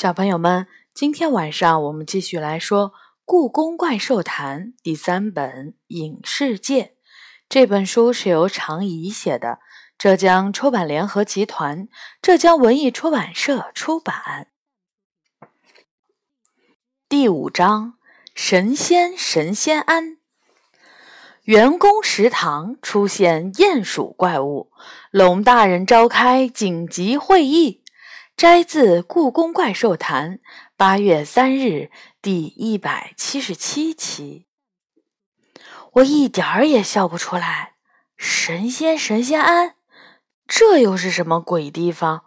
小朋友们，今天晚上我们继续来说《故宫怪兽谈》第三本《影视界》。这本书是由常怡写的，浙江出版联合集团、浙江文艺出版社出版。第五章：神仙神仙庵。员工食堂出现鼹鼠怪物，龙大人召开紧急会议。摘自《故宫怪兽谈》，八月三日，第一百七十七期。我一点儿也笑不出来。神仙神仙庵，这又是什么鬼地方？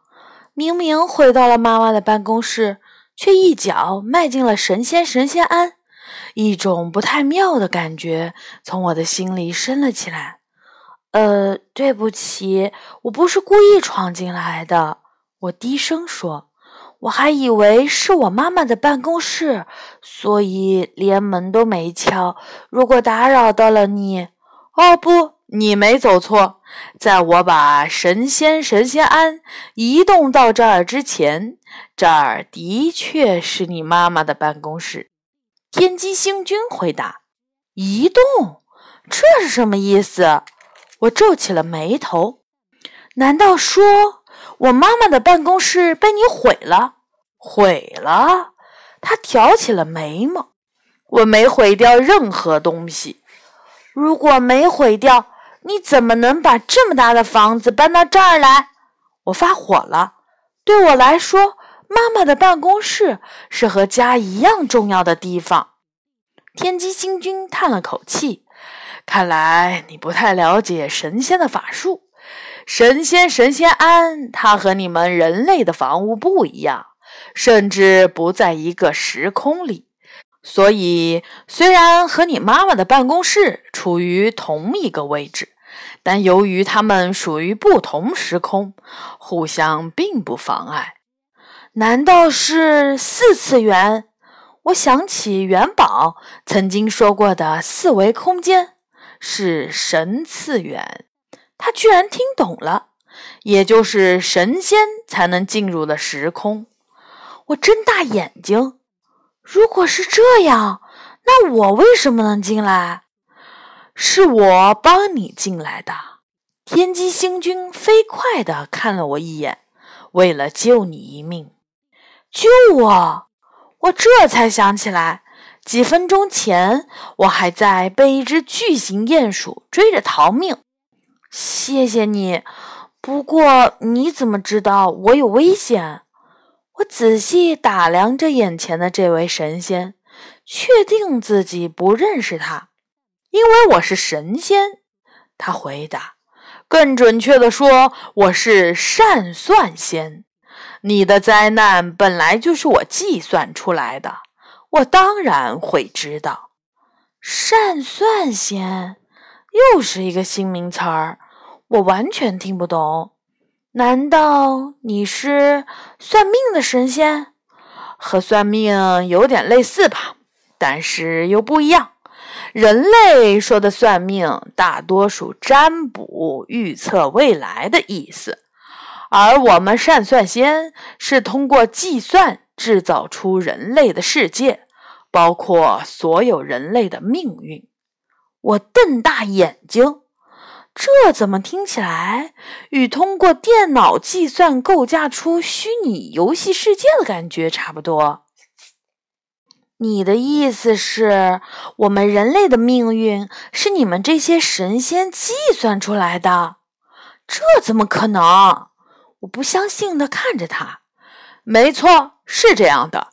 明明回到了妈妈的办公室，却一脚迈进了神仙神仙庵。一种不太妙的感觉从我的心里升了起来。呃，对不起，我不是故意闯进来的。我低声说：“我还以为是我妈妈的办公室，所以连门都没敲。如果打扰到了你，哦不，你没走错。在我把神仙神仙庵移动到这儿之前，这儿的确是你妈妈的办公室。”天机星君回答：“移动，这是什么意思？”我皱起了眉头。难道说？我妈妈的办公室被你毁了，毁了。他挑起了眉毛。我没毁掉任何东西。如果没毁掉，你怎么能把这么大的房子搬到这儿来？我发火了。对我来说，妈妈的办公室是和家一样重要的地方。天机星君叹了口气，看来你不太了解神仙的法术。神仙神仙庵，它和你们人类的房屋不一样，甚至不在一个时空里。所以，虽然和你妈妈的办公室处于同一个位置，但由于它们属于不同时空，互相并不妨碍。难道是四次元？我想起元宝曾经说过的四维空间是神次元。他居然听懂了，也就是神仙才能进入的时空。我睁大眼睛，如果是这样，那我为什么能进来？是我帮你进来的。天机星君飞快地看了我一眼，为了救你一命，救我！我这才想起来，几分钟前我还在被一只巨型鼹鼠追着逃命。谢谢你，不过你怎么知道我有危险？我仔细打量着眼前的这位神仙，确定自己不认识他，因为我是神仙。他回答：“更准确的说，我是善算仙。你的灾难本来就是我计算出来的，我当然会知道。善算仙。”又是一个新名词儿，我完全听不懂。难道你是算命的神仙？和算命有点类似吧，但是又不一样。人类说的算命，大多数占卜、预测未来的意思，而我们善算仙是通过计算制造出人类的世界，包括所有人类的命运。我瞪大眼睛，这怎么听起来与通过电脑计算构架出虚拟游戏世界的感觉差不多？你的意思是我们人类的命运是你们这些神仙计算出来的？这怎么可能？我不相信的看着他。没错，是这样的。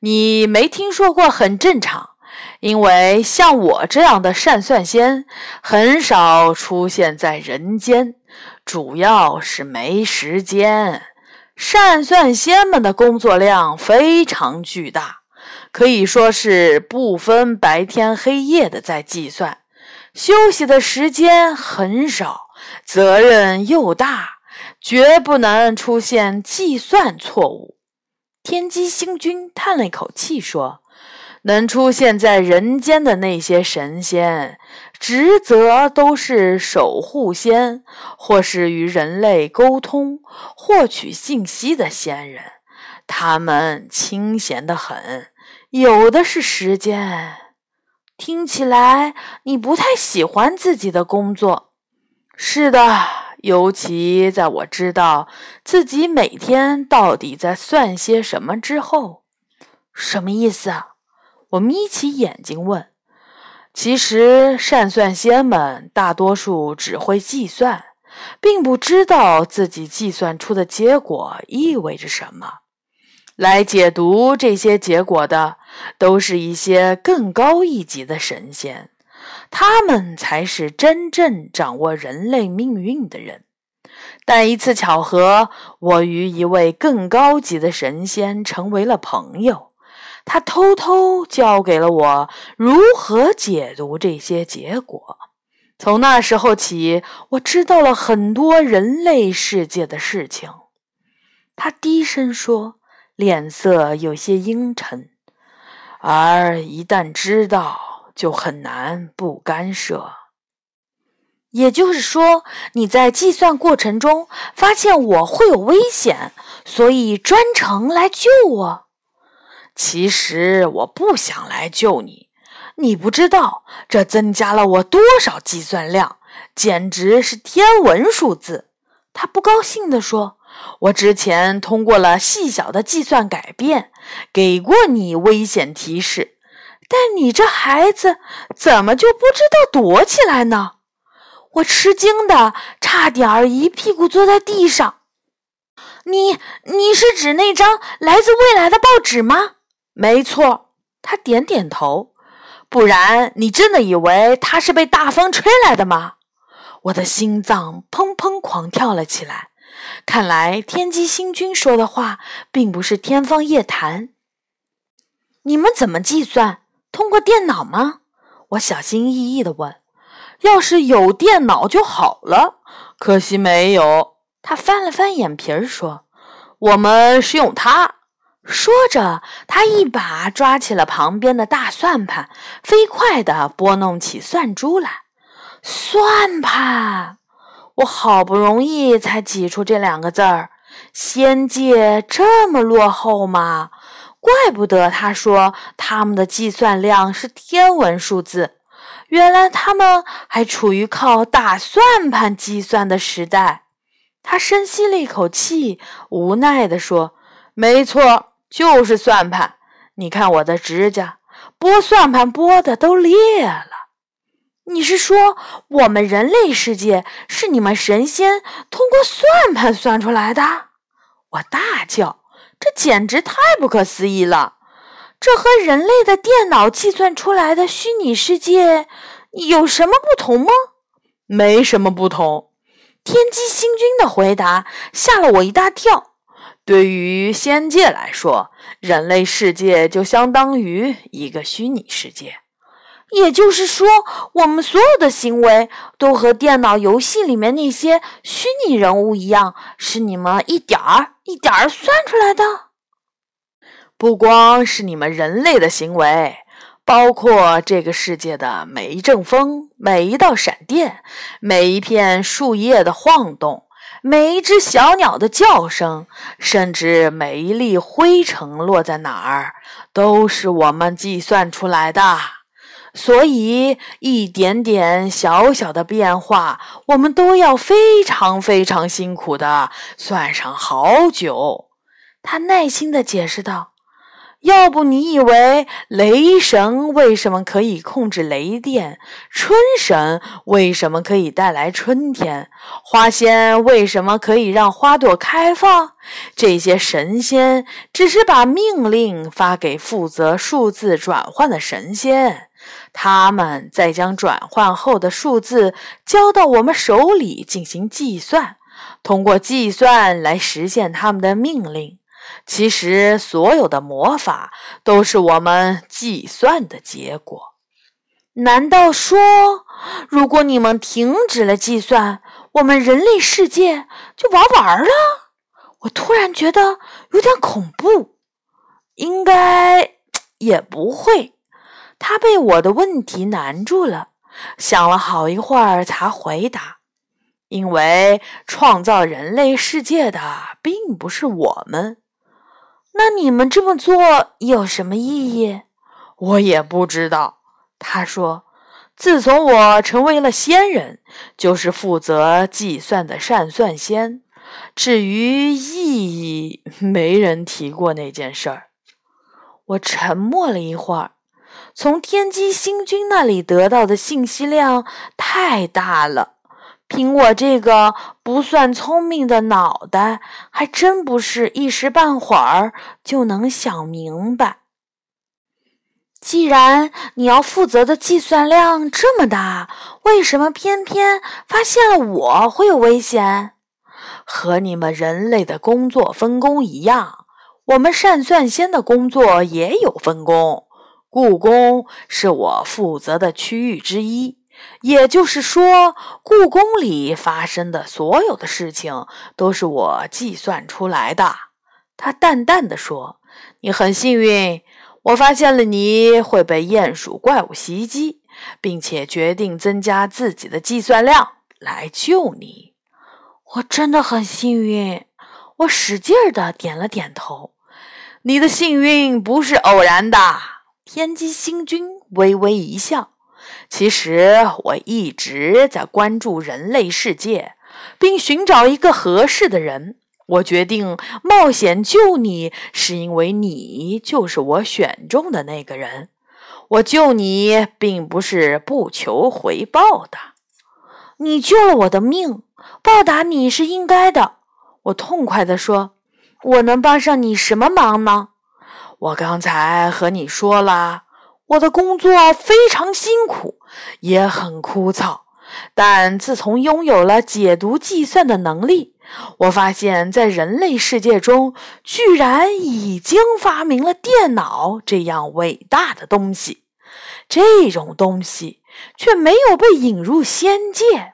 你没听说过，很正常。因为像我这样的善算仙很少出现在人间，主要是没时间。善算仙们的工作量非常巨大，可以说是不分白天黑夜的在计算，休息的时间很少，责任又大，绝不能出现计算错误。天机星君叹了一口气说。能出现在人间的那些神仙，职责都是守护仙，或是与人类沟通、获取信息的仙人。他们清闲得很，有的是时间。听起来你不太喜欢自己的工作。是的，尤其在我知道自己每天到底在算些什么之后。什么意思啊？我眯起眼睛问。其实，善算仙们大多数只会计算，并不知道自己计算出的结果意味着什么。来解读这些结果的，都是一些更高一级的神仙，他们才是真正掌握人类命运的人。但一次巧合，我与一位更高级的神仙成为了朋友。他偷偷教给了我如何解读这些结果。从那时候起，我知道了很多人类世界的事情。他低声说，脸色有些阴沉。而一旦知道，就很难不干涉。也就是说，你在计算过程中发现我会有危险，所以专程来救我。其实我不想来救你，你不知道这增加了我多少计算量，简直是天文数字。他不高兴地说：“我之前通过了细小的计算改变，给过你危险提示，但你这孩子怎么就不知道躲起来呢？”我吃惊的差点儿一屁股坐在地上。你你是指那张来自未来的报纸吗？没错，他点点头。不然，你真的以为他是被大风吹来的吗？我的心脏砰砰狂跳了起来。看来天机星君说的话并不是天方夜谭。你们怎么计算？通过电脑吗？我小心翼翼地问。要是有电脑就好了，可惜没有。他翻了翻眼皮儿说：“我们是用它。”说着，他一把抓起了旁边的大算盘，飞快地拨弄起算珠来。算盘，我好不容易才挤出这两个字儿。仙界这么落后吗？怪不得他说他们的计算量是天文数字。原来他们还处于靠大算盘计算的时代。他深吸了一口气，无奈地说：“没错。”就是算盘，你看我的指甲，拨算盘拨的都裂了。你是说我们人类世界是你们神仙通过算盘算出来的？我大叫，这简直太不可思议了！这和人类的电脑计算出来的虚拟世界有什么不同吗？没什么不同。天机星君的回答吓了我一大跳。对于仙界来说，人类世界就相当于一个虚拟世界。也就是说，我们所有的行为都和电脑游戏里面那些虚拟人物一样，是你们一点儿一点儿算出来的。不光是你们人类的行为，包括这个世界的每一阵风、每一道闪电、每一片树叶的晃动。每一只小鸟的叫声，甚至每一粒灰尘落在哪儿，都是我们计算出来的。所以，一点点小小的变化，我们都要非常非常辛苦的算上好久。他耐心地解释道。要不你以为雷神为什么可以控制雷电？春神为什么可以带来春天？花仙为什么可以让花朵开放？这些神仙只是把命令发给负责数字转换的神仙，他们再将转换后的数字交到我们手里进行计算，通过计算来实现他们的命令。其实，所有的魔法都是我们计算的结果。难道说，如果你们停止了计算，我们人类世界就玩完了？我突然觉得有点恐怖。应该也不会。他被我的问题难住了，想了好一会儿才回答：“因为创造人类世界的并不是我们。”那你们这么做有什么意义？我也不知道。他说：“自从我成为了仙人，就是负责计算的善算仙。至于意义，没人提过那件事儿。”我沉默了一会儿。从天机星君那里得到的信息量太大了，凭我这个不算聪明的脑袋，还真不是一时半会儿就能想明白。既然你要负责的计算量这么大，为什么偏偏发现了我会有危险？和你们人类的工作分工一样，我们善算仙的工作也有分工。故宫是我负责的区域之一，也就是说，故宫里发生的所有的事情都是我计算出来的。他淡淡的说：“你很幸运，我发现了你会被鼹鼠怪物袭击，并且决定增加自己的计算量来救你。我真的很幸运。”我使劲儿的点了点头。你的幸运不是偶然的。天机星君微微一笑。其实我一直在关注人类世界，并寻找一个合适的人。我决定冒险救你，是因为你就是我选中的那个人。我救你并不是不求回报的。你救了我的命，报答你是应该的。我痛快地说：“我能帮上你什么忙呢？”我刚才和你说了，我的工作非常辛苦，也很枯燥。但自从拥有了解读计算的能力，我发现，在人类世界中，居然已经发明了电脑这样伟大的东西。这种东西却没有被引入仙界。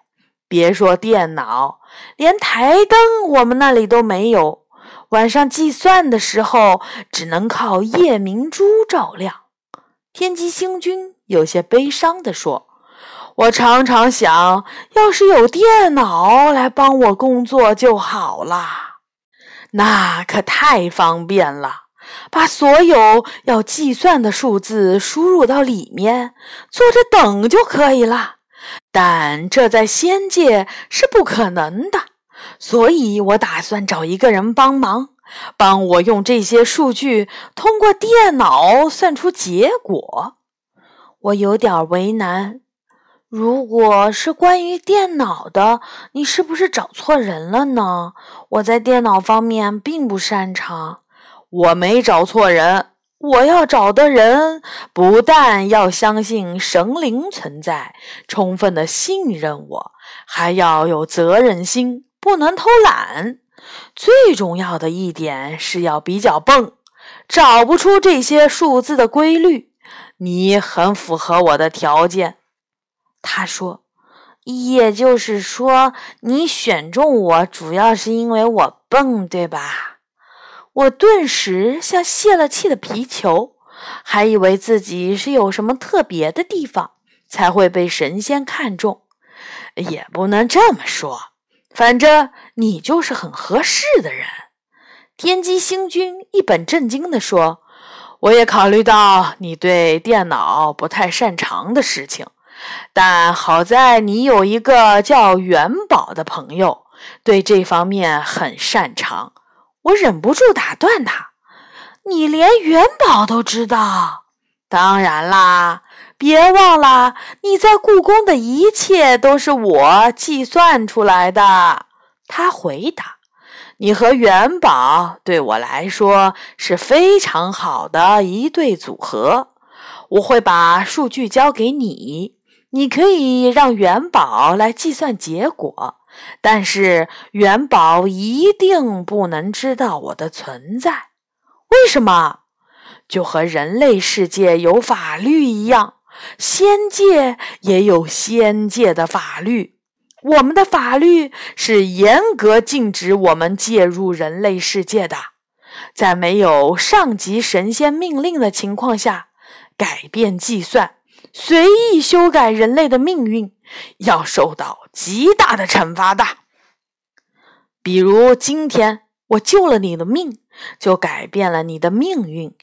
别说电脑，连台灯我们那里都没有。晚上计算的时候，只能靠夜明珠照亮。天机星君有些悲伤地说：“我常常想，要是有电脑来帮我工作就好了，那可太方便了。把所有要计算的数字输入到里面，坐着等就可以了。但这在仙界是不可能的。”所以我打算找一个人帮忙，帮我用这些数据通过电脑算出结果。我有点为难，如果是关于电脑的，你是不是找错人了呢？我在电脑方面并不擅长。我没找错人，我要找的人不但要相信神灵存在，充分的信任我，还要有责任心。不能偷懒，最重要的一点是要比较笨，找不出这些数字的规律。你很符合我的条件。他说：“也就是说，你选中我主要是因为我笨，对吧？”我顿时像泄了气的皮球，还以为自己是有什么特别的地方才会被神仙看中。也不能这么说。反正你就是很合适的人，天机星君一本正经地说：“我也考虑到你对电脑不太擅长的事情，但好在你有一个叫元宝的朋友，对这方面很擅长。”我忍不住打断他：“你连元宝都知道？当然啦！别忘了，你在故宫的一切都是我计算出来的。”他回答：“你和元宝对我来说是非常好的一对组合。我会把数据交给你，你可以让元宝来计算结果，但是元宝一定不能知道我的存在。为什么？就和人类世界有法律一样。”仙界也有仙界的法律，我们的法律是严格禁止我们介入人类世界的。在没有上级神仙命令的情况下，改变计算、随意修改人类的命运，要受到极大的惩罚的。比如今天我救了你的命，就改变了你的命运。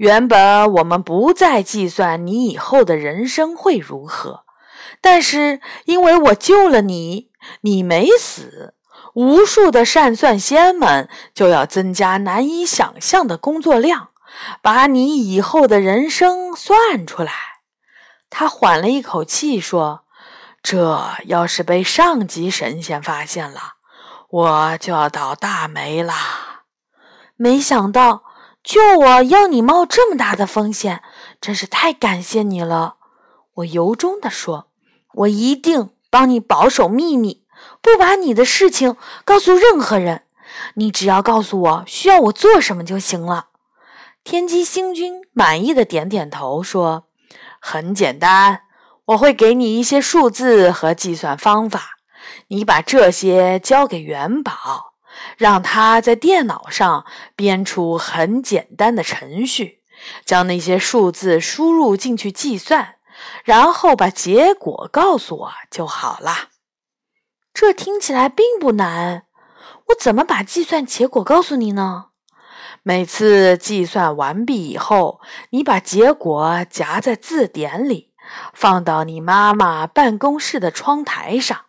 原本我们不再计算你以后的人生会如何，但是因为我救了你，你没死，无数的善算仙们就要增加难以想象的工作量，把你以后的人生算出来。他缓了一口气说：“这要是被上级神仙发现了。”我就要倒大霉啦！没想到救我要你冒这么大的风险，真是太感谢你了。我由衷地说：“我一定帮你保守秘密，不把你的事情告诉任何人。你只要告诉我需要我做什么就行了。”天机星君满意的点点头说：“很简单，我会给你一些数字和计算方法。”你把这些交给元宝，让他在电脑上编出很简单的程序，将那些数字输入进去计算，然后把结果告诉我就好了。这听起来并不难。我怎么把计算结果告诉你呢？每次计算完毕以后，你把结果夹在字典里，放到你妈妈办公室的窗台上。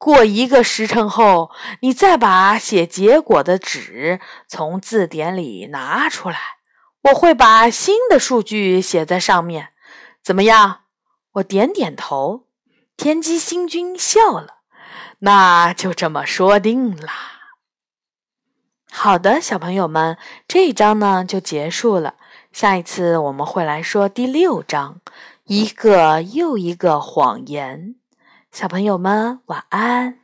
过一个时辰后，你再把写结果的纸从字典里拿出来，我会把新的数据写在上面。怎么样？我点点头。天机星君笑了。那就这么说定了。好的，小朋友们，这一章呢就结束了。下一次我们会来说第六章，一个又一个谎言。小朋友们，晚安。